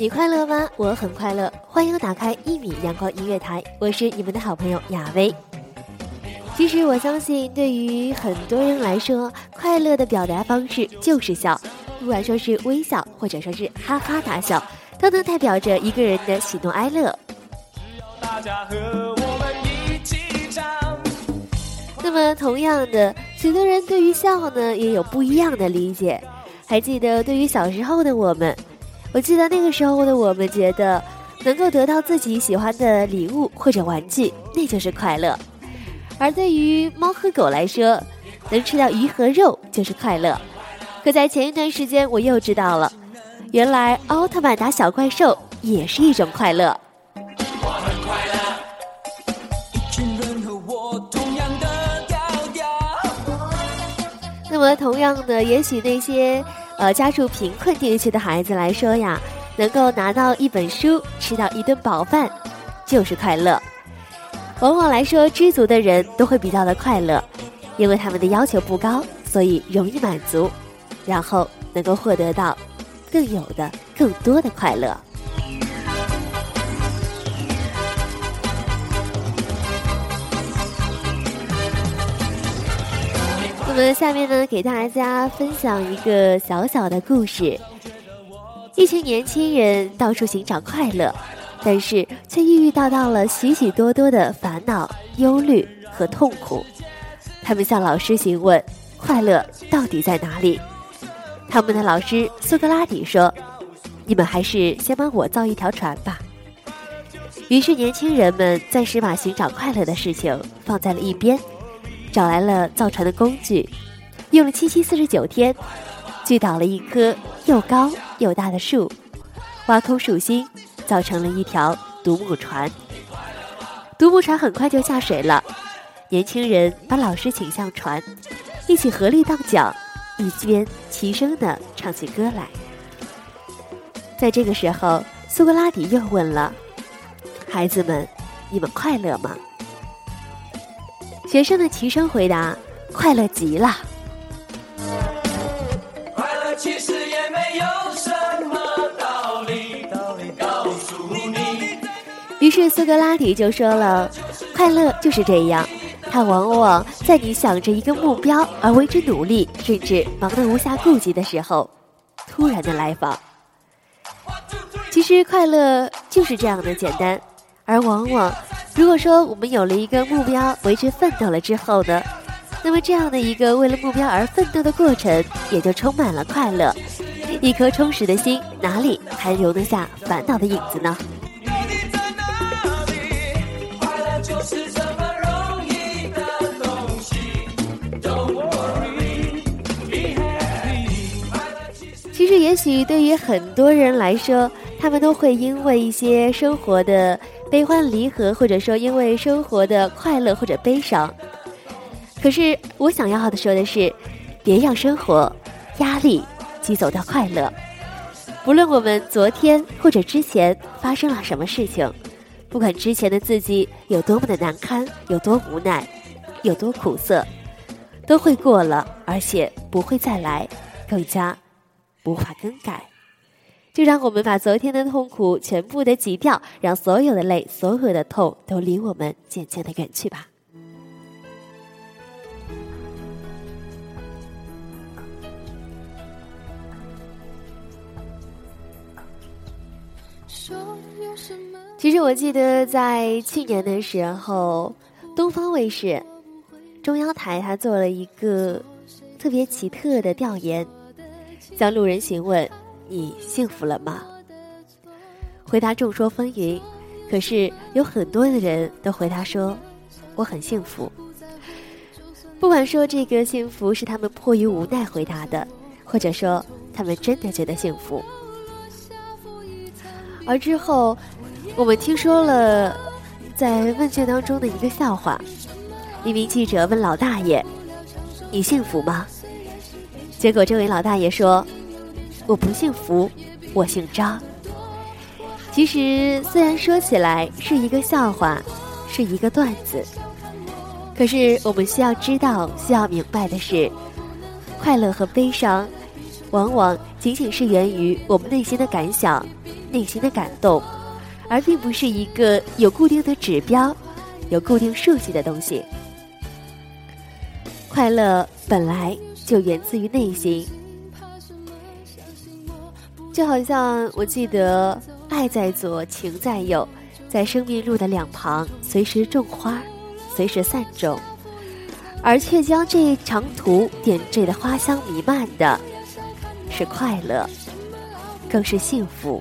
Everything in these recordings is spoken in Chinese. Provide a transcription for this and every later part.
你快乐吗？我很快乐。欢迎打开一米阳光音乐台，我是你们的好朋友亚薇。其实我相信，对于很多人来说，快乐的表达方式就是笑，不管说是微笑，或者说是哈哈大笑，都能代表着一个人的喜怒哀乐。只要大家和我们一起唱那么，同样的，许多人对于笑呢，也有不一样的理解。还记得，对于小时候的我们。我记得那个时候的我们觉得，能够得到自己喜欢的礼物或者玩具，那就是快乐；而对于猫和狗来说，能吃到鱼和肉就是快乐。可在前一段时间，我又知道了，原来奥特曼打小怪兽也是一种快乐。那么，同样的，也许那些。呃，家住贫困地区的孩子来说呀，能够拿到一本书，吃到一顿饱饭，就是快乐。往往来说，知足的人都会比较的快乐，因为他们的要求不高，所以容易满足，然后能够获得到更有的、更多的快乐。我们下面呢，给大家分享一个小小的故事。一群年轻人到处寻找快乐，但是却遇遇到到了许许多多的烦恼、忧虑和痛苦。他们向老师询问：快乐到底在哪里？他们的老师苏格拉底说：“你们还是先帮我造一条船吧。”于是，年轻人们暂时把寻找快乐的事情放在了一边。找来了造船的工具，用了七七四十九天，锯倒了一棵又高又大的树，挖空树心，造成了一条独木船。独木船很快就下水了，年轻人把老师请上船，一起合力荡桨，一边齐声的唱起歌来。在这个时候，苏格拉底又问了：“孩子们，你们快乐吗？”学生的齐声回答：“快乐极了。”快乐其实也没有什么道理，道理告诉你。于是苏格拉底就说了：“快乐就是这样，它往往在你想着一个目标而为之努力，甚至忙得无暇顾及的时候，突然的来访。其实快乐就是这样的简单，而往往。”如果说我们有了一个目标，为之奋斗了之后呢，那么这样的一个为了目标而奋斗的过程，也就充满了快乐。一颗充实的心，哪里还容得下烦恼的影子呢？其实，也许对于很多人来说，他们都会因为一些生活的。悲欢离合，或者说因为生活的快乐或者悲伤。可是我想要的说的是，别让生活压力挤走掉快乐。不论我们昨天或者之前发生了什么事情，不管之前的自己有多么的难堪，有多无奈，有多苦涩，都会过了，而且不会再来，更加无法更改。就让我们把昨天的痛苦全部的挤掉，让所有的泪、所有的痛都离我们渐渐的远去吧。其实我记得在去年的时候，东方卫视、中央台他做了一个特别奇特的调研，向路人询问。你幸福了吗？回答众说纷纭，可是有很多的人都回答说：“我很幸福。”不管说这个幸福是他们迫于无奈回答的，或者说他们真的觉得幸福。而之后，我们听说了在问卷当中的一个笑话：一名记者问老大爷：“你幸福吗？”结果这位老大爷说。我不姓福，我姓张。其实虽然说起来是一个笑话，是一个段子，可是我们需要知道、需要明白的是，快乐和悲伤，往往仅仅是源于我们内心的感想，内心的感动，而并不是一个有固定的指标、有固定数据的东西。快乐本来就源自于内心，就好像我记得“爱在左，情在右”，在生命路的两旁，随时种花，随时散种。而却将这一长途点缀的花香弥漫的，是快乐，更是幸福。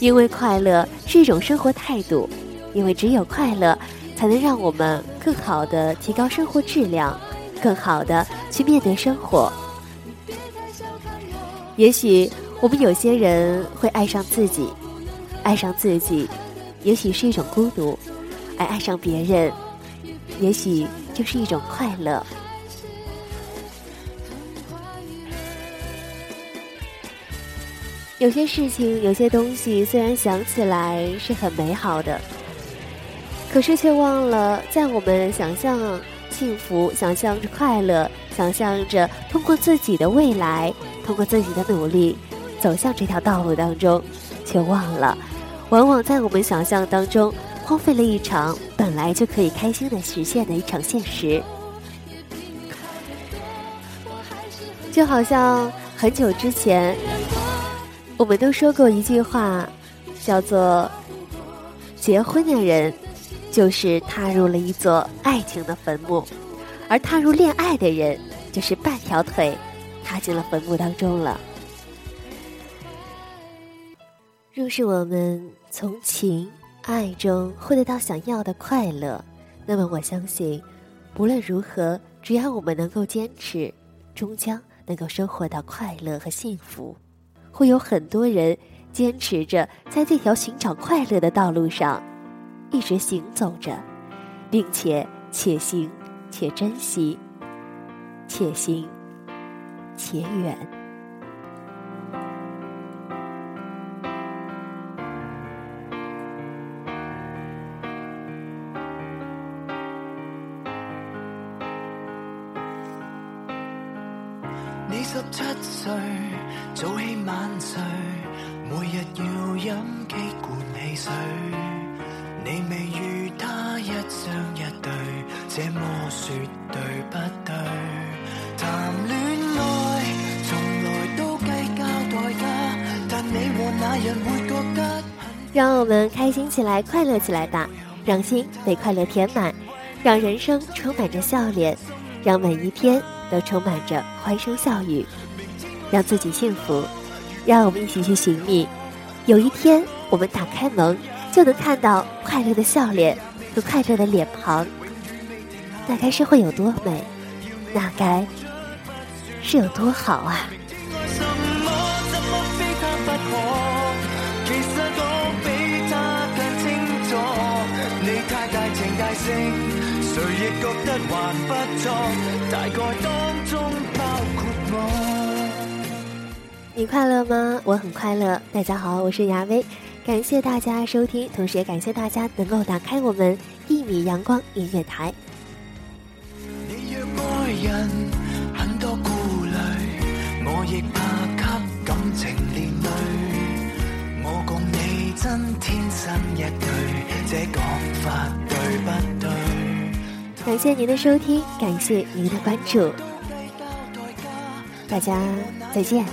因为快乐是一种生活态度，因为只有快乐，才能让我们更好的提高生活质量，更好的去面对生活。也许我们有些人会爱上自己，爱上自己，也许是一种孤独，而爱上别人。也许就是一种快乐。有些事情，有些东西，虽然想起来是很美好的，可是却忘了，在我们想象幸福、想象着快乐、想象着通过自己的未来、通过自己的努力走向这条道路当中，却忘了，往往在我们想象当中。荒废了一场本来就可以开心的实现的一场现实，就好像很久之前，我们都说过一句话，叫做“结婚的人就是踏入了一座爱情的坟墓，而踏入恋爱的人就是半条腿踏进了坟墓当中了”。若是我们从情。爱中获得到想要的快乐，那么我相信，无论如何，只要我们能够坚持，终将能够收获到快乐和幸福。会有很多人坚持着在这条寻找快乐的道路上，一直行走着，并且且行且珍惜，且行且远。你十七岁，早起晚睡，每日要饮几罐汽水。你未与他一双一对，这么说对让我们开心起来，快乐起来吧！让心被快乐填满，让人生充满着笑脸，让每一天。都充满着欢声笑语，让自己幸福，让我们一起去寻觅。有一天，我们打开门，就能看到快乐的笑脸和快乐的脸庞，那该是会有多美？那该是有多好啊！谁亦觉得还不错，大概当中包括我。你快乐吗？我很快乐。大家好，我是亚薇，感谢大家收听，同时也感谢大家能够打开我们一米阳光音乐台。你若爱人很多顾虑，我亦怕给感情连累。我共你真天生一对，这讲法？感谢您的收听，感谢您的关注，大家再见。